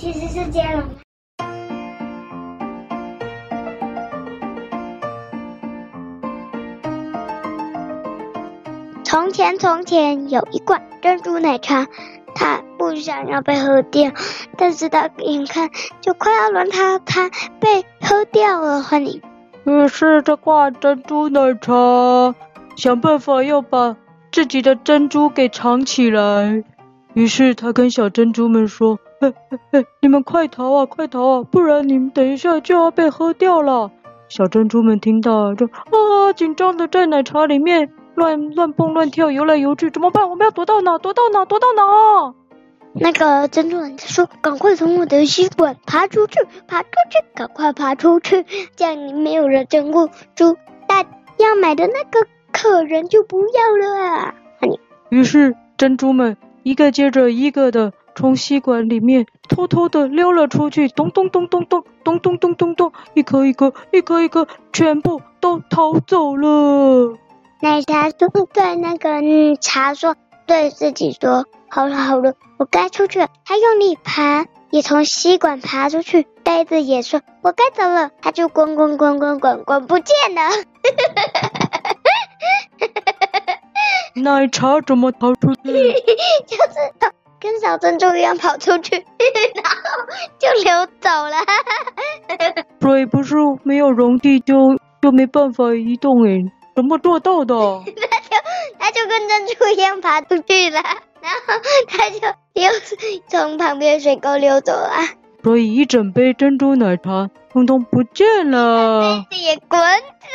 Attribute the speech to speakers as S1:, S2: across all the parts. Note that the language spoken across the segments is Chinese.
S1: 其实是接龙。从前，从前有一罐珍珠奶茶，他不想要被喝掉，但是他眼看就快要轮到他被喝掉了。欢迎。
S2: 于是这罐珍珠奶茶想办法要把自己的珍珠给藏起来。于是他跟小珍珠们说：“嘿嘿嘿，你们快逃啊，快逃啊，不然你们等一下就要被喝掉了。”小珍珠们听到就啊，紧张的在奶茶里面乱乱蹦乱跳，游来游去，怎么办？我们要躲到哪？躲到哪？躲到哪？
S1: 那个珍珠人说：“赶快从我的吸管爬出去，爬出去，赶快爬出去，这样你没有了珍珠珠，但要买的那个客人就不要了啊！”
S2: 于是珍珠们。一个接着一个的从吸管里面偷偷的溜了出去，咚咚咚咚咚咚咚咚咚咚，一颗一颗一颗一颗，全部都逃走了。
S1: 奶茶说：“对那个茶说，对自己说，好了好了，我该出去了。”他用力爬，也从吸管爬出去。杯子也说：“我该走了。”他就滚滚滚滚滚滚不见了。
S2: 奶茶怎么逃出去？
S1: 就是跟小珍珠一样跑出去，然后就溜走了。
S2: 所以不是没有溶剂就就没办法移动诶，怎么做到的？
S1: 他就他就跟珍珠一样爬出去了，然后他就又从旁边水沟溜走了。
S2: 所以一整杯珍珠奶茶通通不见了，
S1: 杯子也滚走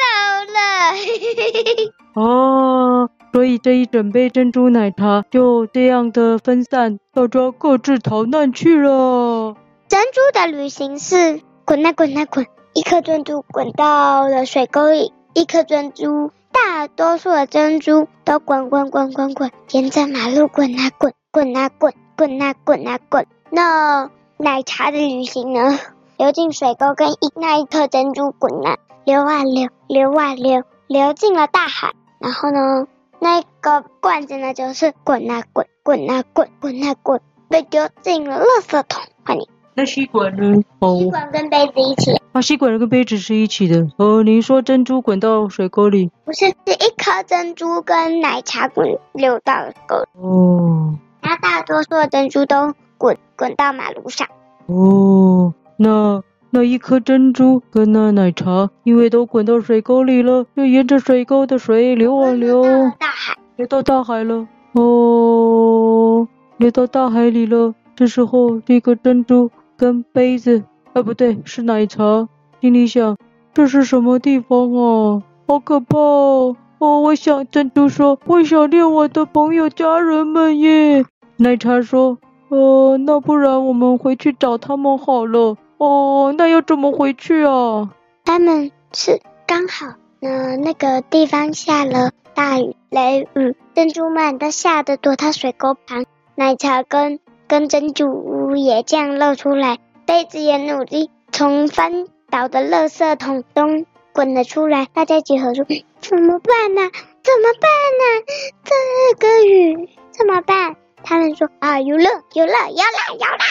S1: 了。
S2: 哦。所以这一整杯珍珠奶茶就这样的分散，大家各自逃难去了。
S1: 珍珠的旅行是滚啊滚啊滚，一颗珍珠滚到了水沟里，一颗珍珠，大多数的珍珠都滚滚滚滚滚，沿着马路滚啊滚，滚啊滚，滚啊滚啊滚。那奶茶的旅行呢？流进水沟，跟一那一颗珍珠滚啊流啊流，流啊流，流进了大海。然后呢？那个罐子呢，就是滚啊滚，滚啊滚，滚啊滚，被丢进了垃圾桶。欢迎。
S2: 那吸管呢？哦，
S1: 吸管跟杯子一起。
S2: 啊，吸管跟杯子是一起的。哦，您说珍珠滚到水沟里？
S1: 不是，是一颗珍珠跟奶茶滚流到了沟里。
S2: 哦。
S1: 然后大多数的珍珠都滚滚到马路上。
S2: 哦，那。那一颗珍珠跟那奶茶，因为都滚到水沟里了，就沿着水沟的水流啊流，
S1: 到大海，
S2: 流到大海了。哦，流到大海里了。这时候，这个珍珠跟杯子，啊不对，是奶茶，心里想：这是什么地方啊？好可怕哦！哦，我想珍珠说，我想念我的朋友家人们耶。奶茶说：呃，那不然我们回去找他们好了。哦，那要怎么回去啊？
S1: 他们是刚好，呃，那个地方下了大雨，雷雨，珍珠们都吓得躲到水沟旁，奶茶跟跟珍珠屋也这样露出来，杯子也努力从翻倒的垃圾桶中滚了出来，大家集合说，怎么办呢？怎么办呢？这个雨怎么办？他们说啊，有了，有了，有了，有了，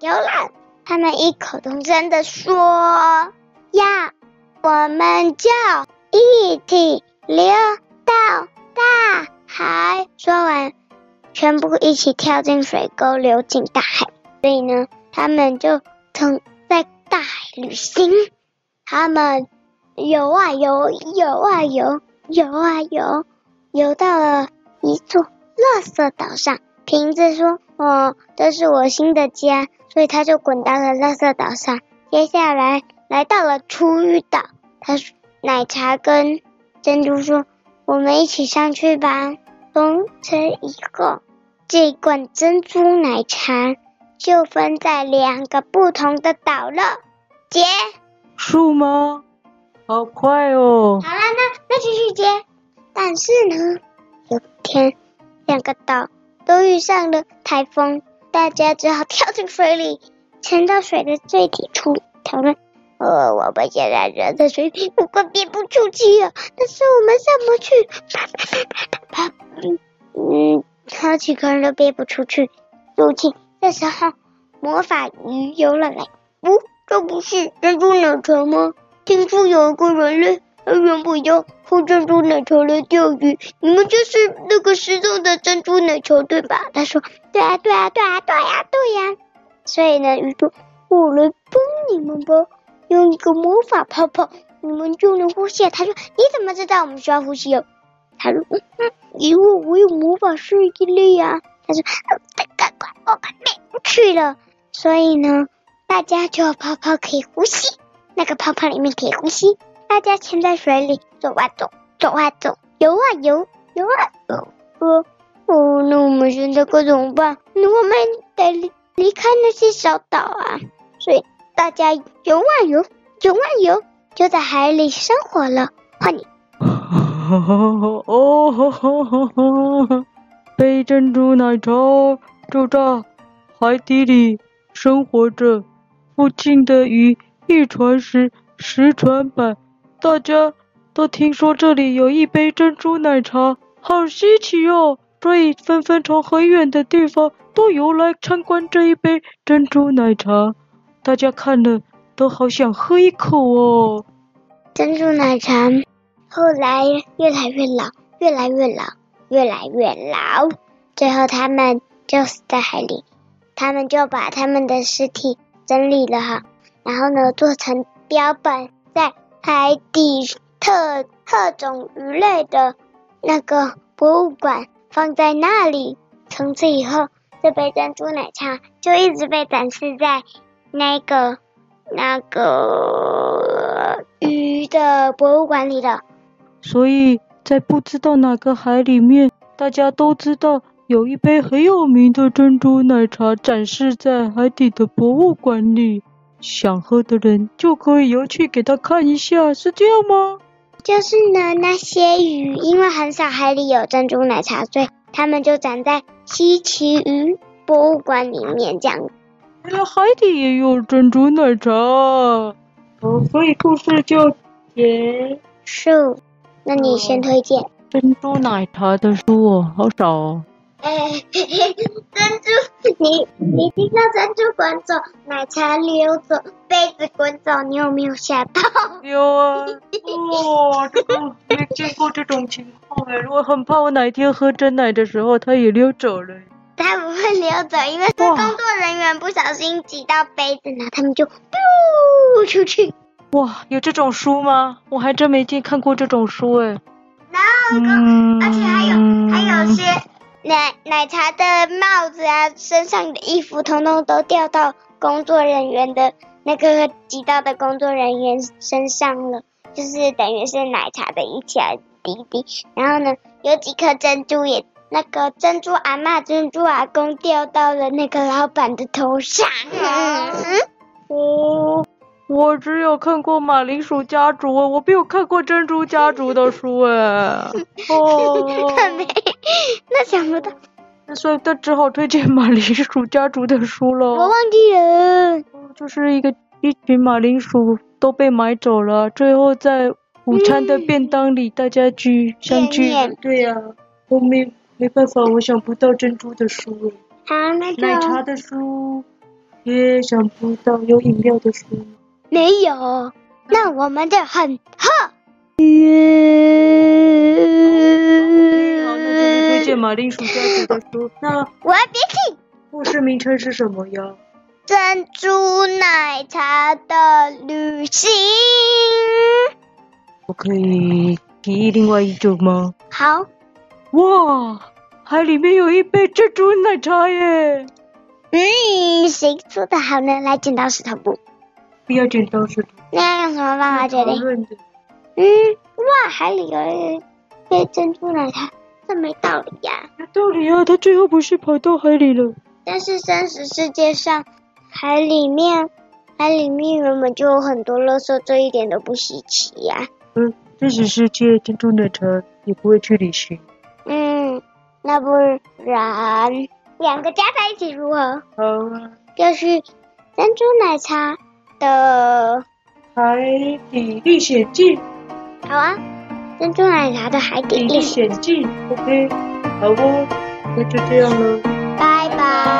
S1: 有了，有了。他们异口同声地说：“要我们就一起流到大海。”说完，全部一起跳进水沟，流进大海。所以呢，他们就曾在大海旅行。他们游啊游，游啊游，游啊游，游到了一座垃圾岛上。瓶子说：“哦，这是我新的家。”所以他就滚到了垃圾岛上。接下来来到了厨余岛，他：“奶茶跟珍珠说，我们一起上去吧。”从此以后，这罐珍珠奶茶就分在两个不同的岛了。接
S2: 树吗？好快哦！
S1: 好了，那那继续接。但是呢，有天两个岛都遇上了台风。大家只好跳进水里，潜到水的最底处讨论。呃，我们现在人在水里，不过憋不出气了。但是我们上不去，啪啪啪啪啪啪。嗯，好几个人都憋不出去，出气。这时候，魔法鱼游了来。哦，这不是珍珠奶茶吗？听说有一个人类，他原本要喝珍珠奶茶来钓鱼。你们就是那个失踪的珍珠奶茶对吧？他说：对啊，对啊，对啊，对呀，对呀。所以呢，鱼说：我来帮你们吧，用一个魔法泡泡，你们就能呼吸。他说：你怎么知道我们需要呼吸哦？他说：嗯嗯，因为我有魔法适应力呀。他说：赶快，我快没去了。所以呢，大家就有泡泡可以呼吸。那个泡泡里面可以呼吸，大家潜在水里走啊走，走啊走，游啊游，游啊游。哦哦，那我们现在该怎么办？那我们得离离开那些小岛啊。所以大家游啊游，游啊游，就在海里生活了。换你。
S2: 哦，杯珍珠奶茶就在海底里生活着，附近的鱼。一传十，十传百，大家都听说这里有一杯珍珠奶茶，好稀奇哦，所以纷纷从很远的地方都游来参观这一杯珍珠奶茶。大家看了都好想喝一口哦。
S1: 珍珠奶茶后来越来越老，越来越老，越来越老，最后他们就死在海里。他们就把他们的尸体整理了哈。然后呢，做成标本，在海底特特种鱼类的那个博物馆放在那里。从此以后，这杯珍珠奶茶就一直被展示在那个那个鱼的博物馆里了。
S2: 所以在不知道哪个海里面，大家都知道有一杯很有名的珍珠奶茶展示在海底的博物馆里。想喝的人就可以游去给他看一下，是这样吗？
S1: 就是呢，那些鱼因为很少海里有珍珠奶茶，所以它们就长在稀奇鱼博物馆里面这样。
S2: 原来海底也有珍珠奶茶，哦，所以故事就结
S1: 束。那你先推荐
S2: 珍珠奶茶的书哦，好少哦。
S1: 哎，珍珠，你你听到珍珠滚走，奶茶溜走，杯子滚走，你有没有吓到？
S2: 有啊，哇，这个没见过这种情况哎，我很怕我哪一天喝真奶的时候，它也溜走了。
S1: 它不会溜走，因为是工作人员不小心挤到杯子呢，他们就丢出去。
S2: 哇，有这种书吗？我还真没见看过这种书哎。
S1: 那个，嗯、而且还有。奶奶茶的帽子啊，身上的衣服，统统都掉到工作人员的那个挤到的工作人员身上了，就是等于是奶茶的一小滴滴。然后呢，有几颗珍珠也，那个珍珠阿嬷、珍珠阿公掉到了那个老板的头上。嗯
S2: 哦。我只有看过马铃薯家族，我没有看过珍珠家族的书哎。哦，
S1: 看没，那想不到，
S2: 那所以他只好推荐马铃薯家族的书了。
S1: 我忘记了，
S2: 就是一个一群马铃薯都被买走了，最后在午餐的便当里大家聚相聚。对呀、啊，我没没办法，我想不到珍珠的书。
S1: 好，那个
S2: 奶茶的书也想不到，有饮料的书。
S1: 没有，那我们就很喝。
S2: 好，马铃薯家族的书。那
S1: 我要别听。
S2: 故事名称是什么呀？
S1: 珍珠奶茶的旅行。
S2: 我可以提另外一种吗？
S1: 好。
S2: 哇，海里面有一杯珍珠奶茶耶！
S1: 嗯，谁做的好呢？来，剪刀石头布。
S2: 不要剪刀石头。
S1: 那要用什么办法决定？嗯，哇，海里有一杯珍珠奶茶，这没道理呀。
S2: 有道理啊，他最后不是跑到海里了？
S1: 但是真实世界上，海里面，海里面原本就有很多垃圾，这一点都不稀奇呀。
S2: 嗯，真实世界珍珠奶茶也不会去旅行。
S1: 嗯，那不然两个加在一起如何？
S2: 好啊。
S1: 就是珍珠奶茶。的
S2: 海底历险记，
S1: 好啊！珍珠奶茶的海底历险记
S2: ，OK，好不、哦？那就这样了，拜拜。